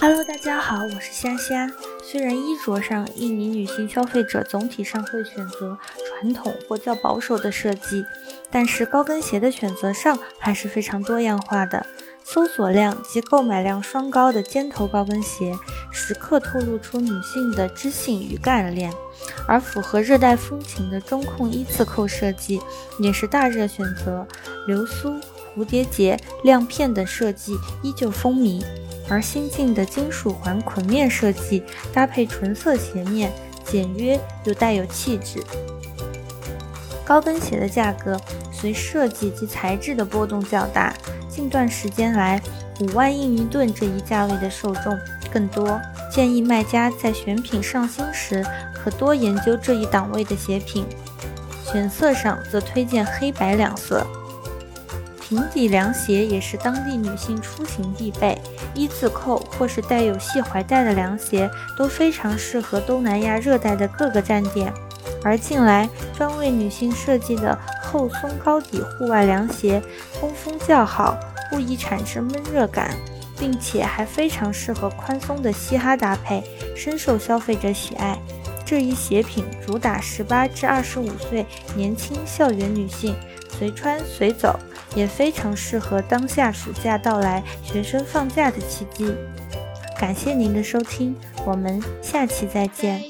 Hello，大家好，我是虾虾。虽然衣着上，印尼女性消费者总体上会选择传统或较保守的设计，但是高跟鞋的选择上还是非常多样化的。搜索量及购买量双高的尖头高跟鞋，时刻透露出女性的知性与干练；而符合热带风情的中控一字扣设计，也是大热选择。流苏、蝴蝶结、亮片等设计依旧风靡，而新进的金属环捆面设计搭配纯色鞋面，简约又带有气质。高跟鞋的价格随设计及材质的波动较大。近段时间来，五万印尼盾这一价位的受众更多，建议卖家在选品上新时，可多研究这一档位的鞋品。选色上则推荐黑白两色。平底凉鞋也是当地女性出行必备，一字扣或是带有细怀带的凉鞋都非常适合东南亚热带的各个站点。而近来专为女性设计的厚松高底户外凉鞋，通风较好，不易产生闷热感，并且还非常适合宽松的嘻哈搭配，深受消费者喜爱。这一鞋品主打十八至二十五岁年轻校园女性随穿随走，也非常适合当下暑假到来学生放假的契机。感谢您的收听我们下期再见。